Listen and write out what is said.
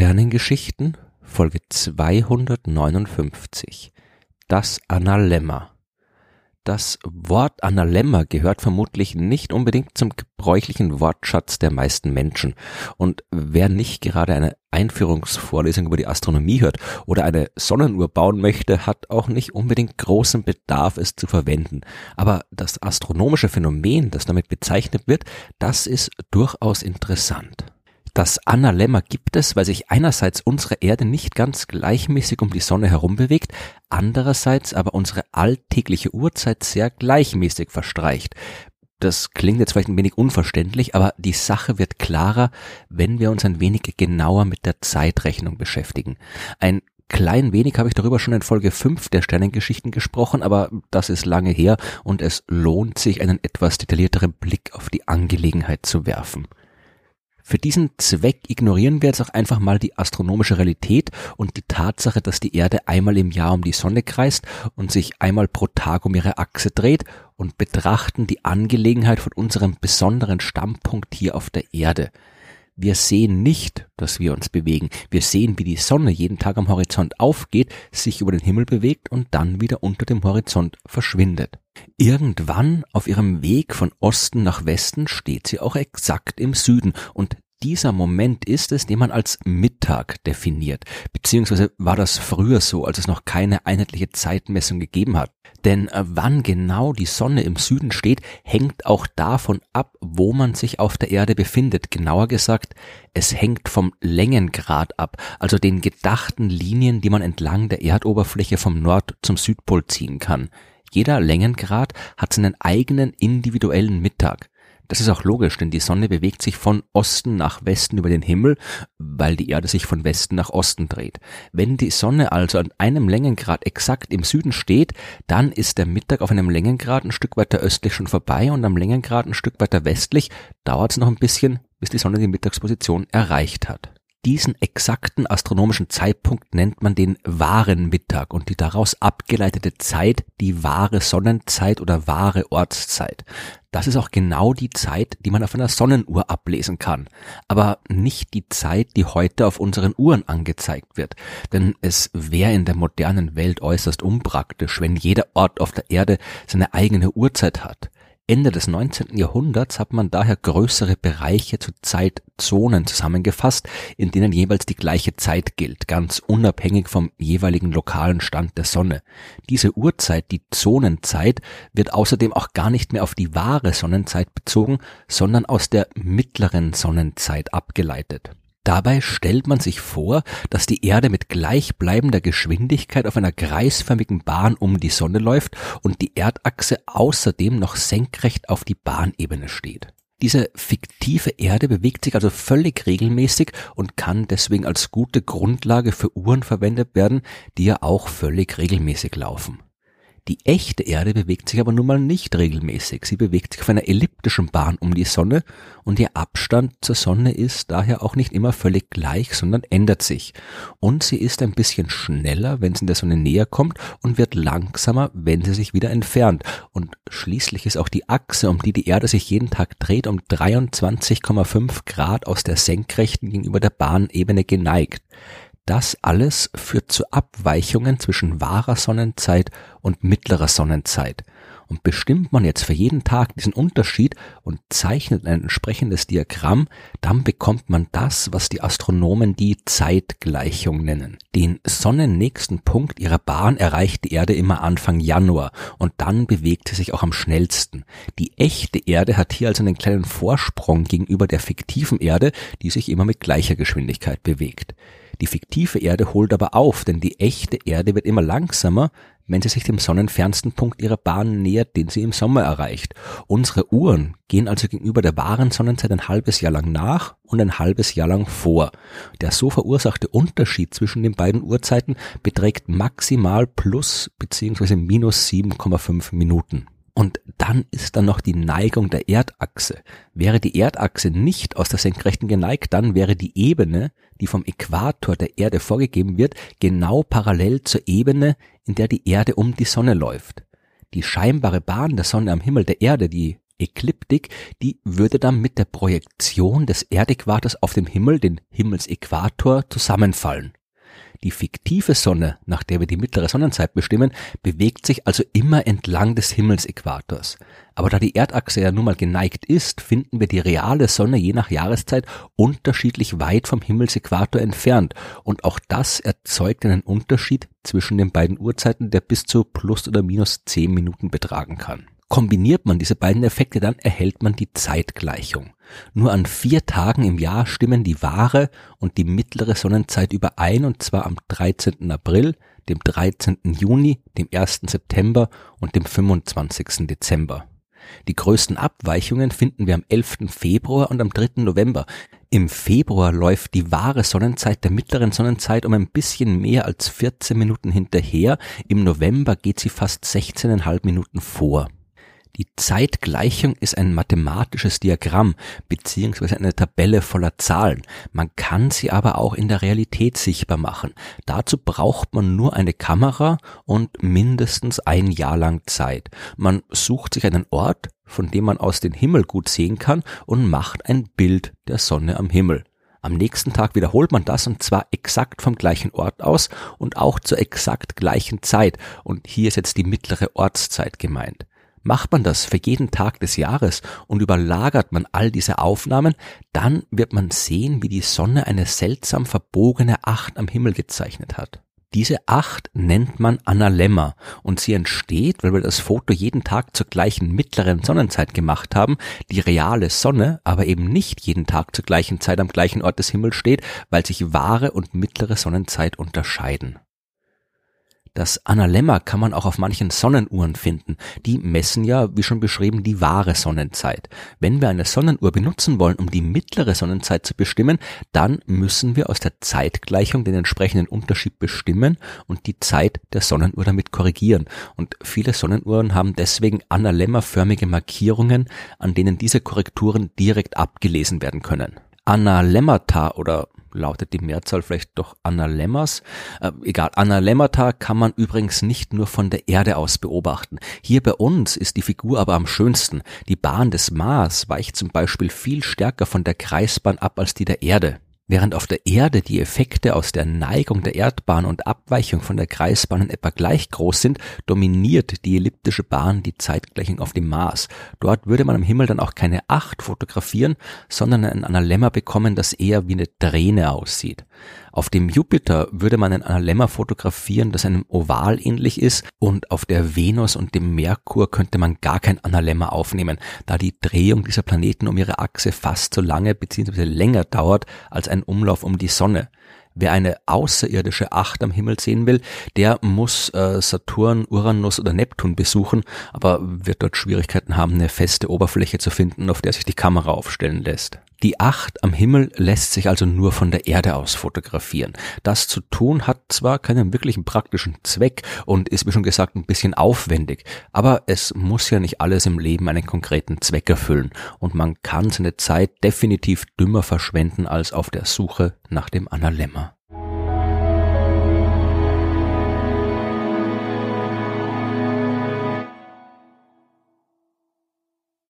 Sternengeschichten Folge 259 Das Analemma Das Wort Analemma gehört vermutlich nicht unbedingt zum gebräuchlichen Wortschatz der meisten Menschen und wer nicht gerade eine Einführungsvorlesung über die Astronomie hört oder eine Sonnenuhr bauen möchte, hat auch nicht unbedingt großen Bedarf, es zu verwenden. Aber das astronomische Phänomen, das damit bezeichnet wird, das ist durchaus interessant. Das Analemma gibt es, weil sich einerseits unsere Erde nicht ganz gleichmäßig um die Sonne herum bewegt, andererseits aber unsere alltägliche Uhrzeit sehr gleichmäßig verstreicht. Das klingt jetzt vielleicht ein wenig unverständlich, aber die Sache wird klarer, wenn wir uns ein wenig genauer mit der Zeitrechnung beschäftigen. Ein klein wenig habe ich darüber schon in Folge 5 der Sternengeschichten gesprochen, aber das ist lange her und es lohnt sich, einen etwas detaillierteren Blick auf die Angelegenheit zu werfen. Für diesen Zweck ignorieren wir jetzt auch einfach mal die astronomische Realität und die Tatsache, dass die Erde einmal im Jahr um die Sonne kreist und sich einmal pro Tag um ihre Achse dreht und betrachten die Angelegenheit von unserem besonderen Standpunkt hier auf der Erde. Wir sehen nicht, dass wir uns bewegen. Wir sehen, wie die Sonne jeden Tag am Horizont aufgeht, sich über den Himmel bewegt und dann wieder unter dem Horizont verschwindet. Irgendwann auf ihrem Weg von Osten nach Westen steht sie auch exakt im Süden und dieser Moment ist es, den man als Mittag definiert, beziehungsweise war das früher so, als es noch keine einheitliche Zeitmessung gegeben hat. Denn äh, wann genau die Sonne im Süden steht, hängt auch davon ab, wo man sich auf der Erde befindet. Genauer gesagt, es hängt vom Längengrad ab, also den gedachten Linien, die man entlang der Erdoberfläche vom Nord zum Südpol ziehen kann. Jeder Längengrad hat seinen eigenen individuellen Mittag. Das ist auch logisch, denn die Sonne bewegt sich von Osten nach Westen über den Himmel, weil die Erde sich von Westen nach Osten dreht. Wenn die Sonne also an einem Längengrad exakt im Süden steht, dann ist der Mittag auf einem Längengrad ein Stück weiter östlich schon vorbei und am Längengrad ein Stück weiter westlich dauert es noch ein bisschen, bis die Sonne die Mittagsposition erreicht hat. Diesen exakten astronomischen Zeitpunkt nennt man den wahren Mittag und die daraus abgeleitete Zeit die wahre Sonnenzeit oder wahre Ortszeit. Das ist auch genau die Zeit, die man auf einer Sonnenuhr ablesen kann, aber nicht die Zeit, die heute auf unseren Uhren angezeigt wird. Denn es wäre in der modernen Welt äußerst unpraktisch, wenn jeder Ort auf der Erde seine eigene Uhrzeit hat. Ende des 19. Jahrhunderts hat man daher größere Bereiche zu Zeitzonen zusammengefasst, in denen jeweils die gleiche Zeit gilt, ganz unabhängig vom jeweiligen lokalen Stand der Sonne. Diese Uhrzeit, die Zonenzeit, wird außerdem auch gar nicht mehr auf die wahre Sonnenzeit bezogen, sondern aus der mittleren Sonnenzeit abgeleitet. Dabei stellt man sich vor, dass die Erde mit gleichbleibender Geschwindigkeit auf einer kreisförmigen Bahn um die Sonne läuft und die Erdachse außerdem noch senkrecht auf die Bahnebene steht. Diese fiktive Erde bewegt sich also völlig regelmäßig und kann deswegen als gute Grundlage für Uhren verwendet werden, die ja auch völlig regelmäßig laufen. Die echte Erde bewegt sich aber nun mal nicht regelmäßig. Sie bewegt sich auf einer elliptischen Bahn um die Sonne und ihr Abstand zur Sonne ist daher auch nicht immer völlig gleich, sondern ändert sich. Und sie ist ein bisschen schneller, wenn sie der Sonne näher kommt und wird langsamer, wenn sie sich wieder entfernt. Und schließlich ist auch die Achse, um die die Erde sich jeden Tag dreht, um 23,5 Grad aus der Senkrechten gegenüber der Bahnebene geneigt. Das alles führt zu Abweichungen zwischen wahrer Sonnenzeit und mittlerer Sonnenzeit. Und bestimmt man jetzt für jeden Tag diesen Unterschied und zeichnet ein entsprechendes Diagramm, dann bekommt man das, was die Astronomen die Zeitgleichung nennen. Den sonnennächsten Punkt ihrer Bahn erreicht die Erde immer Anfang Januar und dann bewegt sie sich auch am schnellsten. Die echte Erde hat hier also einen kleinen Vorsprung gegenüber der fiktiven Erde, die sich immer mit gleicher Geschwindigkeit bewegt. Die fiktive Erde holt aber auf, denn die echte Erde wird immer langsamer, wenn sie sich dem sonnenfernsten Punkt ihrer Bahn nähert, den sie im Sommer erreicht. Unsere Uhren gehen also gegenüber der wahren Sonnenzeit ein halbes Jahr lang nach und ein halbes Jahr lang vor. Der so verursachte Unterschied zwischen den beiden Uhrzeiten beträgt maximal plus bzw. minus 7,5 Minuten. Und dann ist da noch die Neigung der Erdachse. Wäre die Erdachse nicht aus der Senkrechten geneigt, dann wäre die Ebene, die vom Äquator der Erde vorgegeben wird, genau parallel zur Ebene, in der die Erde um die Sonne läuft. Die scheinbare Bahn der Sonne am Himmel der Erde, die Ekliptik, die würde dann mit der Projektion des Erdäquators auf dem Himmel, den Himmelsäquator, zusammenfallen. Die fiktive Sonne, nach der wir die mittlere Sonnenzeit bestimmen, bewegt sich also immer entlang des Himmelsäquators. Aber da die Erdachse ja nun mal geneigt ist, finden wir die reale Sonne je nach Jahreszeit unterschiedlich weit vom Himmelsäquator entfernt. Und auch das erzeugt einen Unterschied zwischen den beiden Uhrzeiten, der bis zu plus oder minus zehn Minuten betragen kann. Kombiniert man diese beiden Effekte, dann erhält man die Zeitgleichung. Nur an vier Tagen im Jahr stimmen die wahre und die mittlere Sonnenzeit überein, und zwar am 13. April, dem 13. Juni, dem 1. September und dem 25. Dezember. Die größten Abweichungen finden wir am 11. Februar und am 3. November. Im Februar läuft die wahre Sonnenzeit der mittleren Sonnenzeit um ein bisschen mehr als 14 Minuten hinterher, im November geht sie fast 16,5 Minuten vor. Die Zeitgleichung ist ein mathematisches Diagramm beziehungsweise eine Tabelle voller Zahlen. Man kann sie aber auch in der Realität sichtbar machen. Dazu braucht man nur eine Kamera und mindestens ein Jahr lang Zeit. Man sucht sich einen Ort, von dem man aus den Himmel gut sehen kann und macht ein Bild der Sonne am Himmel. Am nächsten Tag wiederholt man das und zwar exakt vom gleichen Ort aus und auch zur exakt gleichen Zeit. Und hier ist jetzt die mittlere Ortszeit gemeint. Macht man das für jeden Tag des Jahres und überlagert man all diese Aufnahmen, dann wird man sehen, wie die Sonne eine seltsam verbogene Acht am Himmel gezeichnet hat. Diese Acht nennt man Analemma und sie entsteht, weil wir das Foto jeden Tag zur gleichen mittleren Sonnenzeit gemacht haben, die reale Sonne aber eben nicht jeden Tag zur gleichen Zeit am gleichen Ort des Himmels steht, weil sich wahre und mittlere Sonnenzeit unterscheiden. Das Analemma kann man auch auf manchen Sonnenuhren finden. Die messen ja, wie schon beschrieben, die wahre Sonnenzeit. Wenn wir eine Sonnenuhr benutzen wollen, um die mittlere Sonnenzeit zu bestimmen, dann müssen wir aus der Zeitgleichung den entsprechenden Unterschied bestimmen und die Zeit der Sonnenuhr damit korrigieren. Und viele Sonnenuhren haben deswegen analemmaförmige Markierungen, an denen diese Korrekturen direkt abgelesen werden können. Analemmata oder lautet die Mehrzahl vielleicht doch Analemmas. Äh, egal, Analemmata kann man übrigens nicht nur von der Erde aus beobachten. Hier bei uns ist die Figur aber am schönsten. Die Bahn des Mars weicht zum Beispiel viel stärker von der Kreisbahn ab als die der Erde. Während auf der Erde die Effekte aus der Neigung der Erdbahn und Abweichung von der Kreisbahn in etwa gleich groß sind, dominiert die elliptische Bahn die Zeitgleichung auf dem Mars. Dort würde man am Himmel dann auch keine Acht fotografieren, sondern ein Analemma bekommen, das eher wie eine Träne aussieht. Auf dem Jupiter würde man ein Analemma fotografieren, das einem Oval ähnlich ist und auf der Venus und dem Merkur könnte man gar kein Analemma aufnehmen, da die Drehung dieser Planeten um ihre Achse fast so lange bzw. länger dauert als ein Umlauf um die Sonne. Wer eine außerirdische Acht am Himmel sehen will, der muss äh, Saturn, Uranus oder Neptun besuchen, aber wird dort Schwierigkeiten haben, eine feste Oberfläche zu finden, auf der sich die Kamera aufstellen lässt. Die Acht am Himmel lässt sich also nur von der Erde aus fotografieren. Das zu tun hat zwar keinen wirklichen praktischen Zweck und ist, wie schon gesagt, ein bisschen aufwendig, aber es muss ja nicht alles im Leben einen konkreten Zweck erfüllen und man kann seine Zeit definitiv dümmer verschwenden als auf der Suche nach dem Analemma.